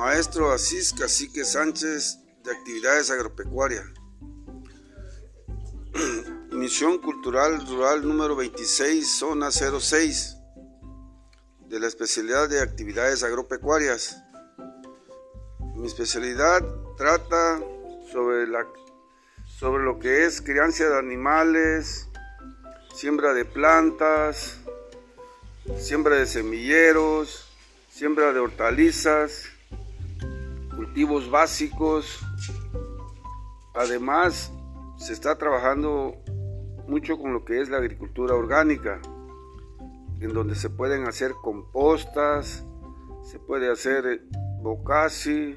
Maestro Asís Cacique Sánchez de Actividades Agropecuarias. Misión Cultural Rural número 26, zona 06, de la especialidad de actividades agropecuarias. Mi especialidad trata sobre, la, sobre lo que es crianza de animales, siembra de plantas, siembra de semilleros, siembra de hortalizas, cultivos básicos. Además, se está trabajando mucho con lo que es la agricultura orgánica, en donde se pueden hacer compostas, se puede hacer bocasi,